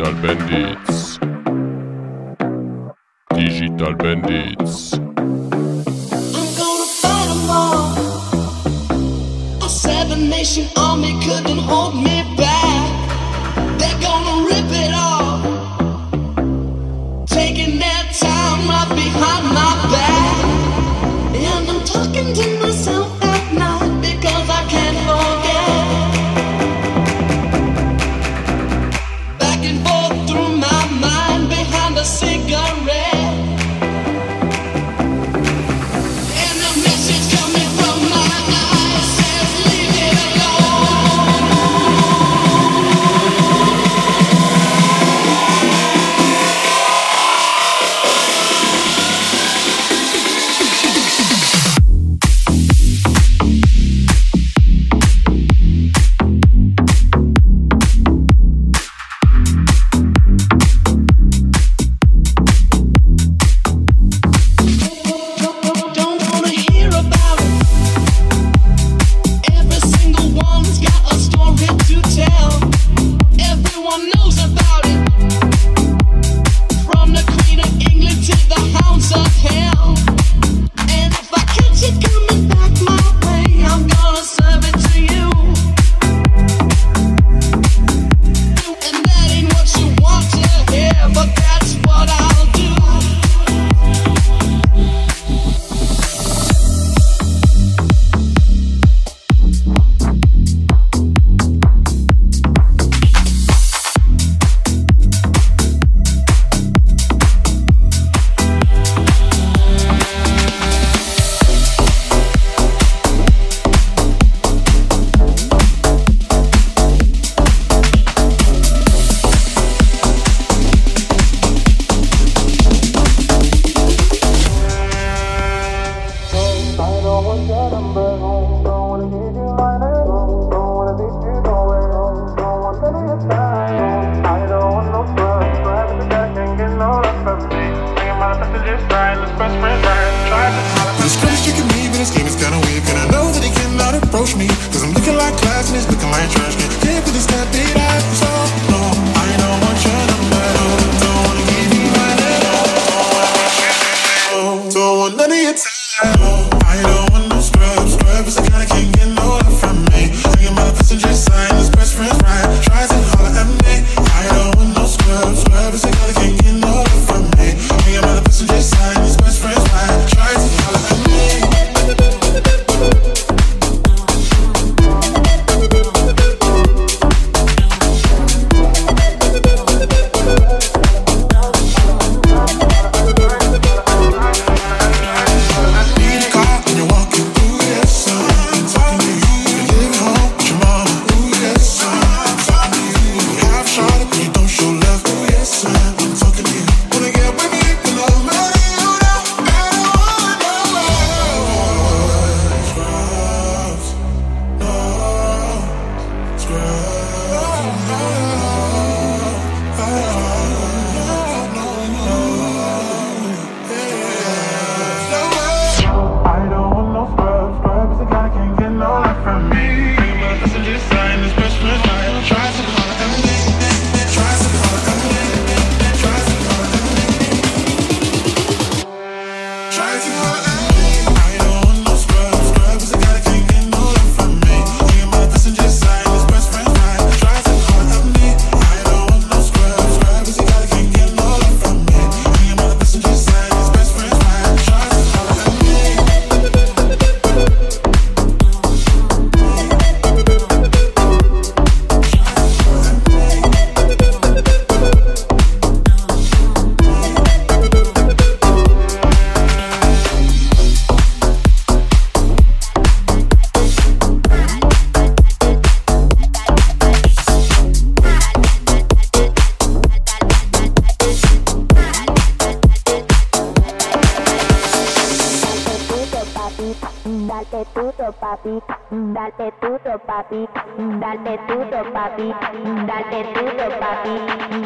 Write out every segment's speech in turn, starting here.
Digital Bandits. Digital Bandits. I'm gonna fight them all. A seven nation army. papi, dale duro papi, dale duro papi, dale duro papi,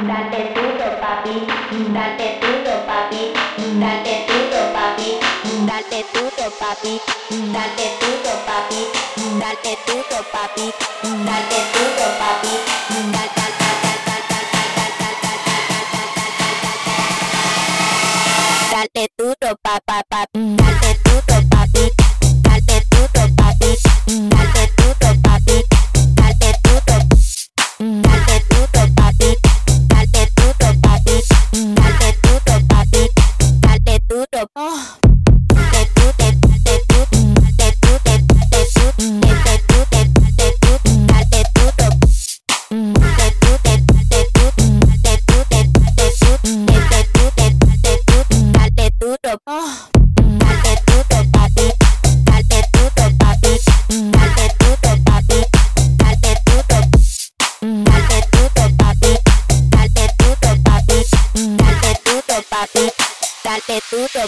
dale duro papi, dale duro papi, dale duro papi, dale duro papi, dale duro papi, dale duro papi, dale duro papi, dale dale duro papá, papá, dale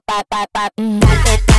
Pop, pop, pop.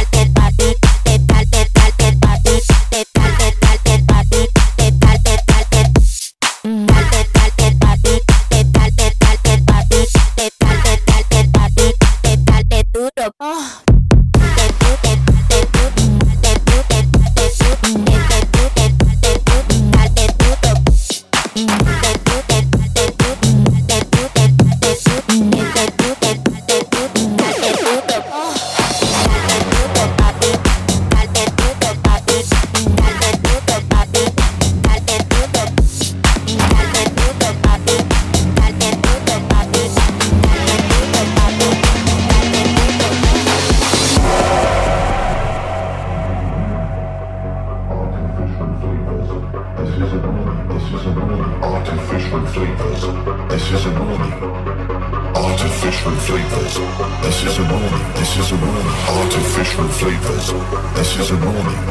This is a morning. Artificial flavors. This is a morning.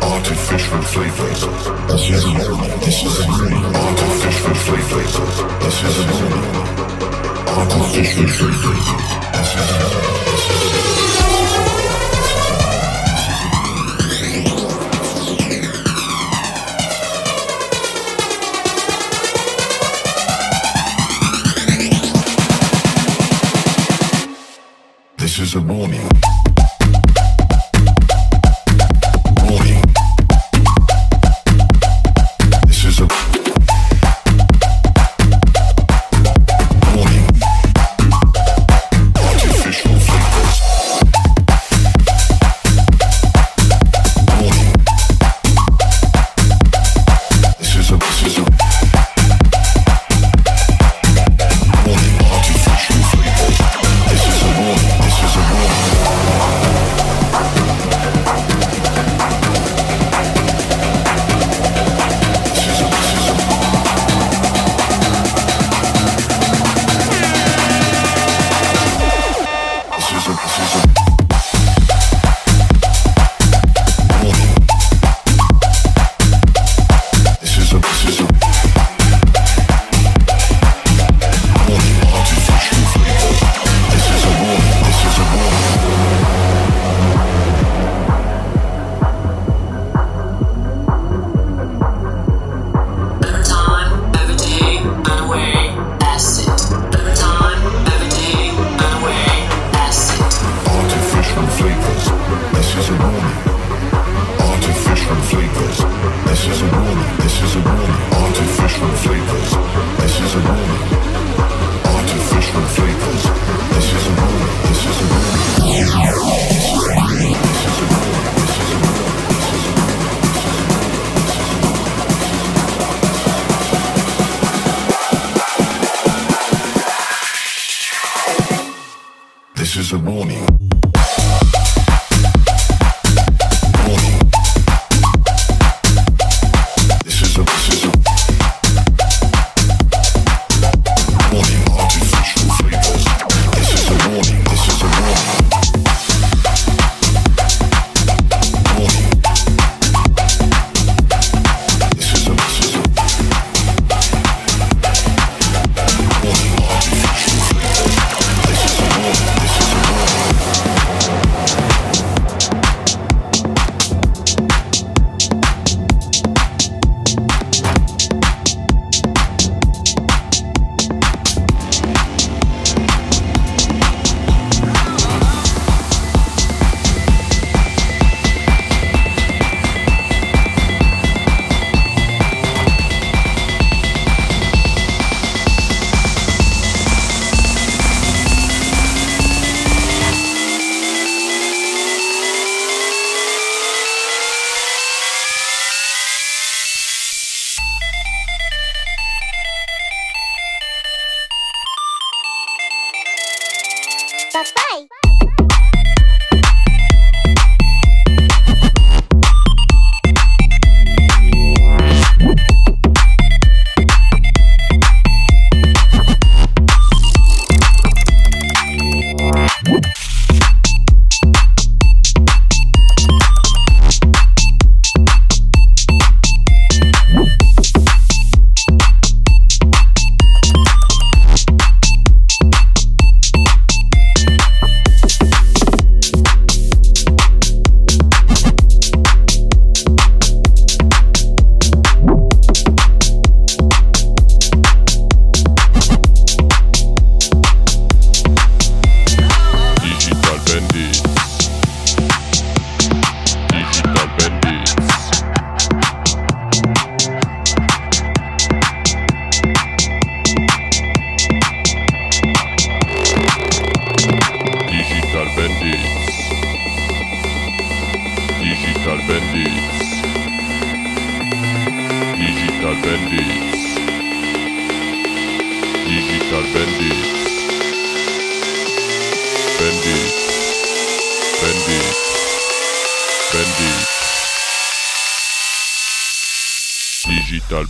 Artificial flavors. This is a morning. This is a morning. Artificial flavors. This is a morning. Artificial flavors. This is a warning.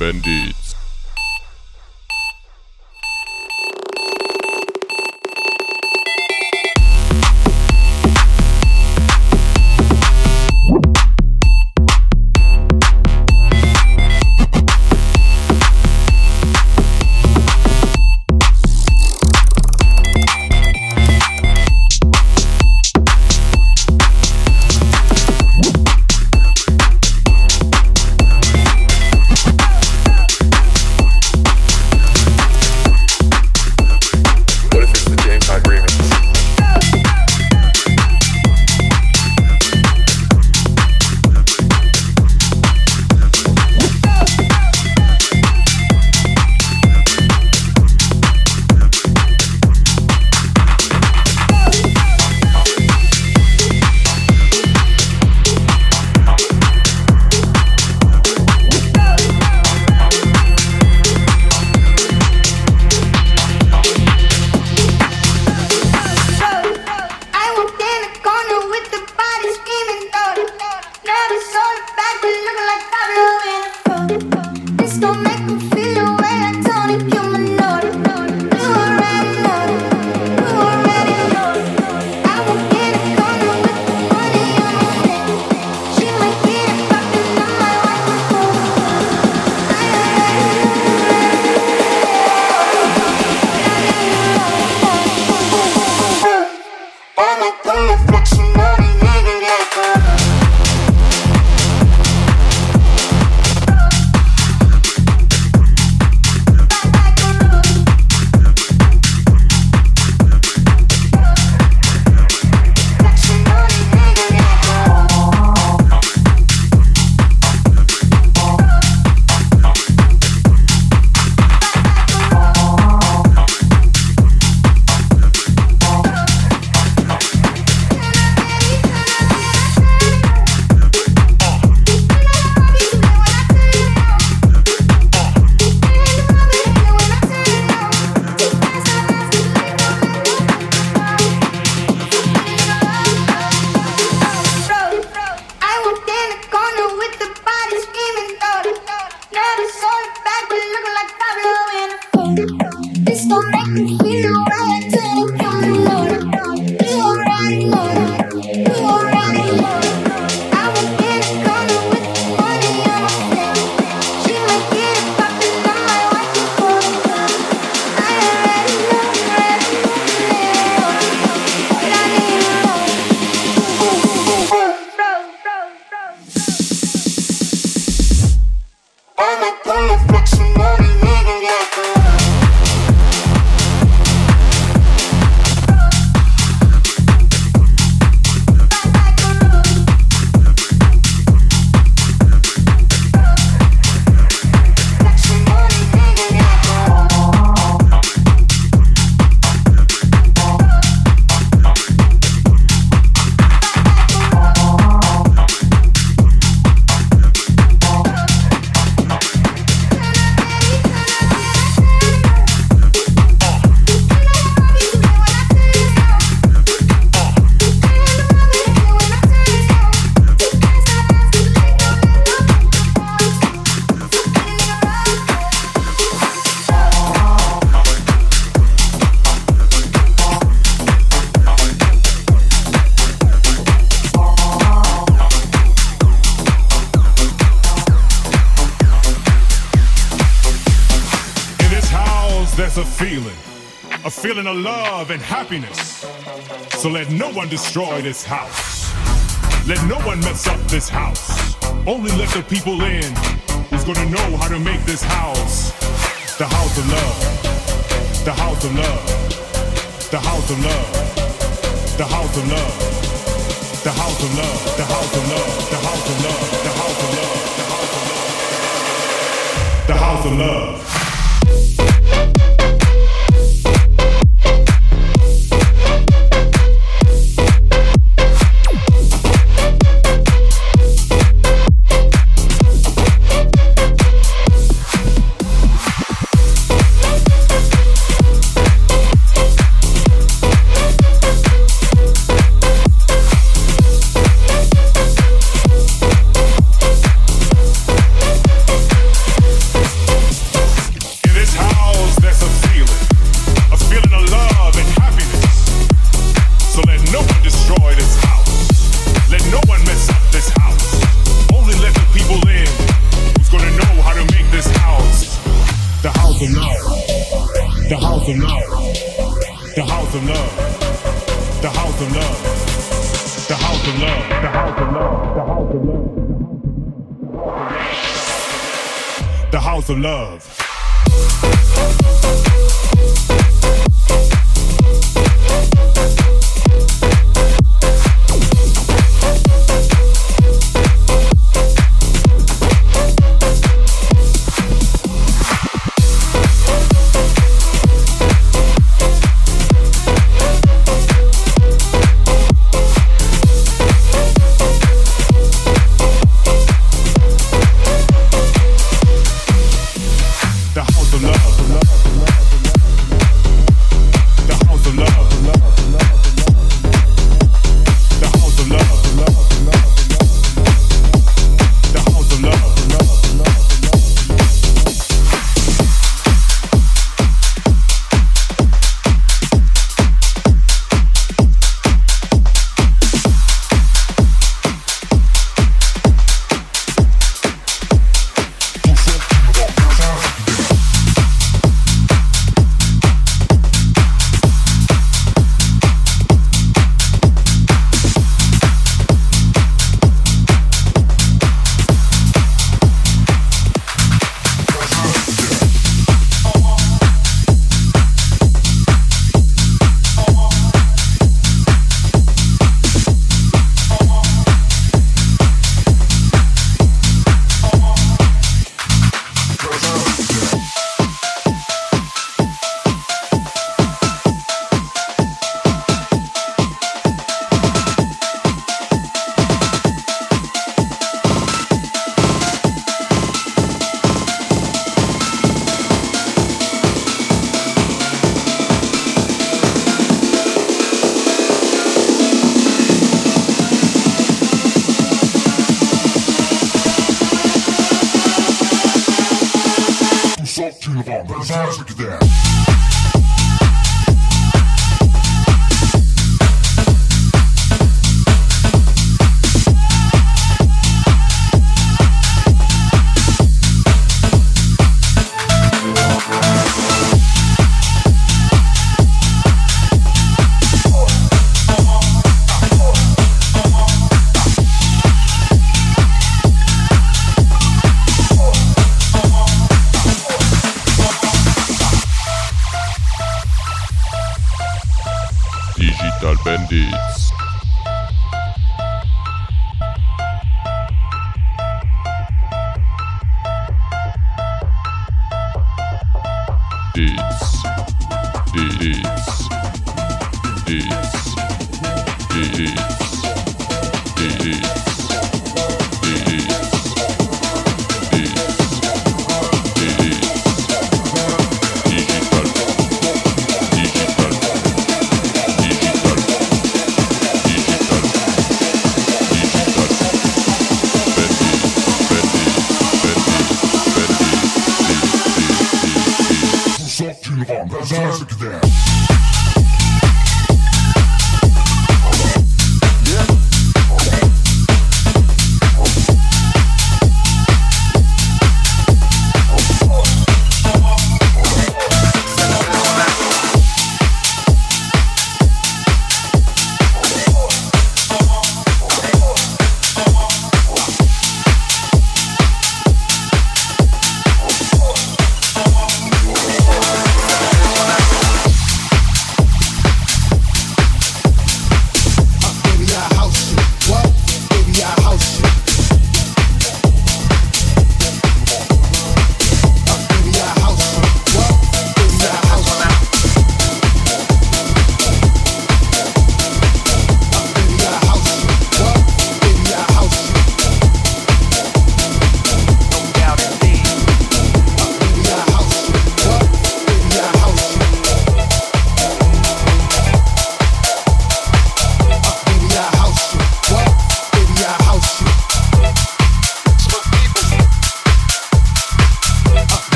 Bandit. So let no one destroy this house. Let no one mess up this house. Only let the people in who's gonna know how to make this house the house of love, the house of love, the house of love, the house of love, the house of love, the house of love, the house of love, the house of love, the house of love, the house of love.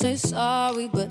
Say sorry, but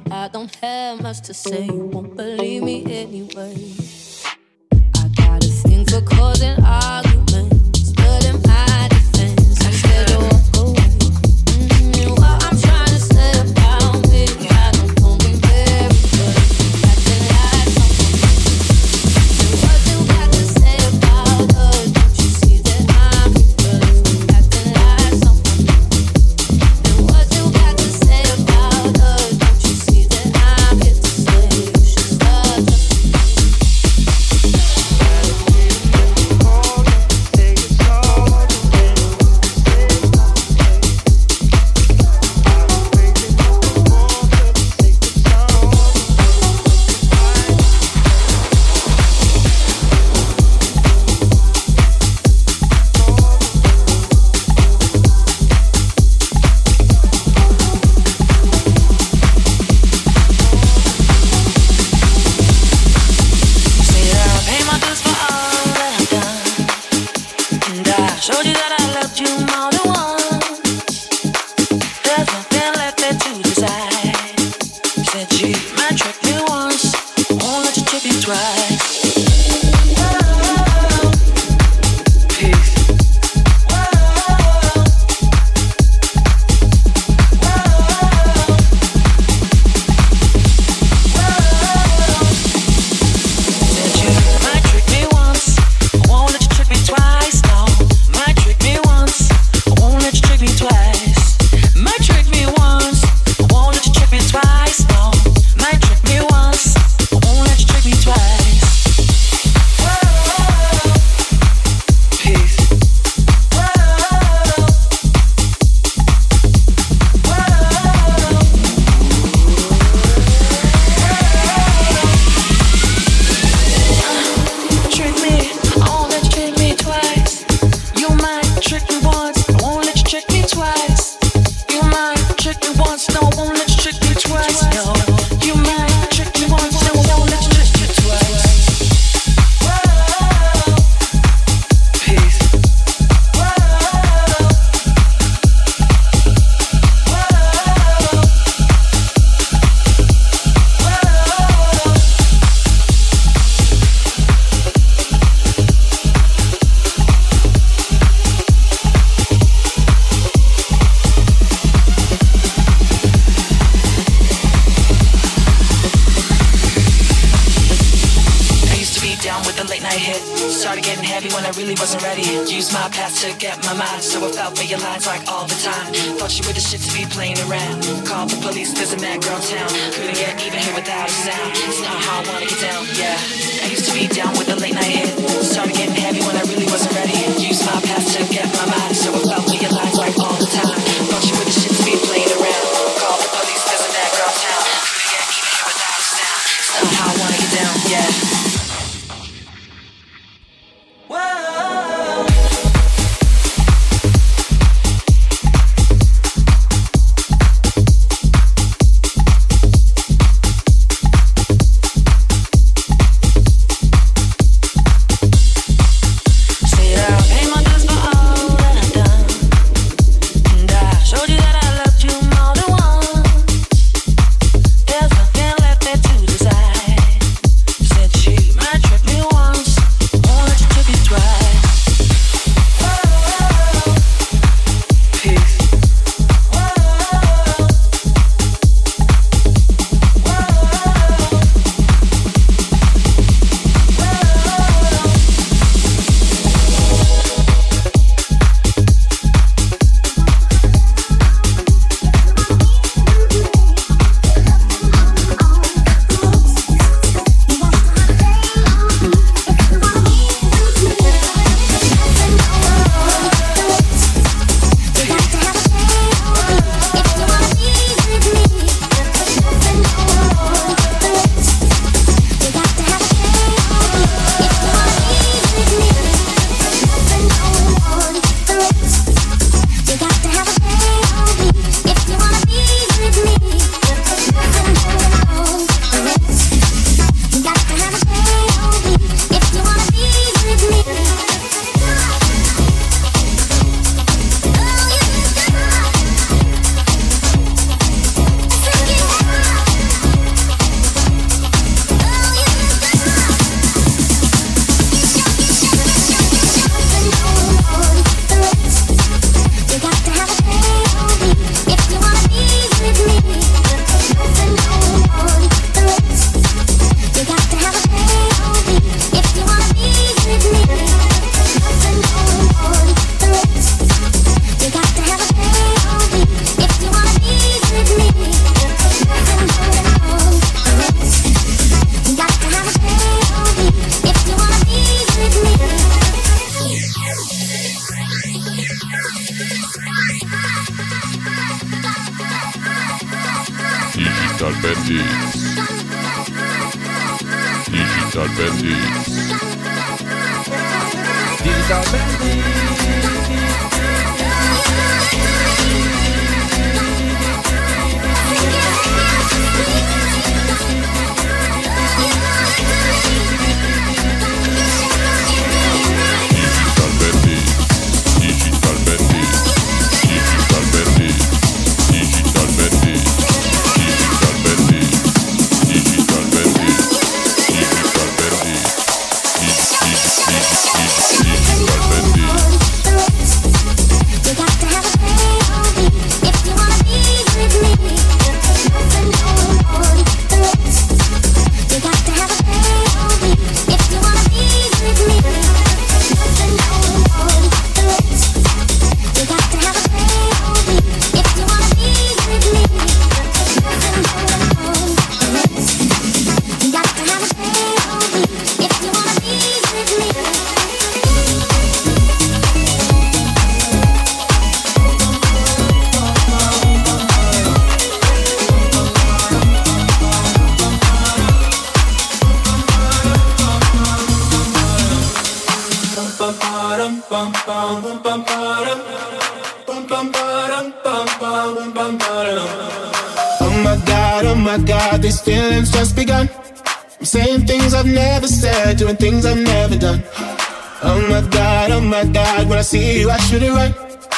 I see you, I should it right.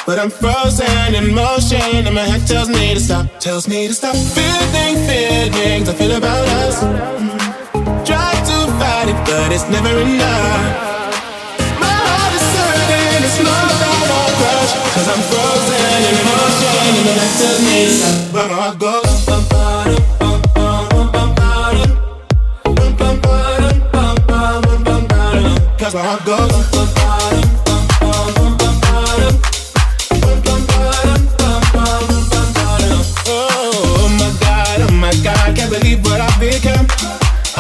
But I'm frozen in motion, and my head tells me to stop. Tells me to stop feeling feelings I feel about us. Mm. Try to fight it, but it's never enough. My heart is hurting, it's not about our crush. Cause I'm frozen in motion, and my head tells me to stop. But my heart goes.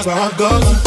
las barrancas.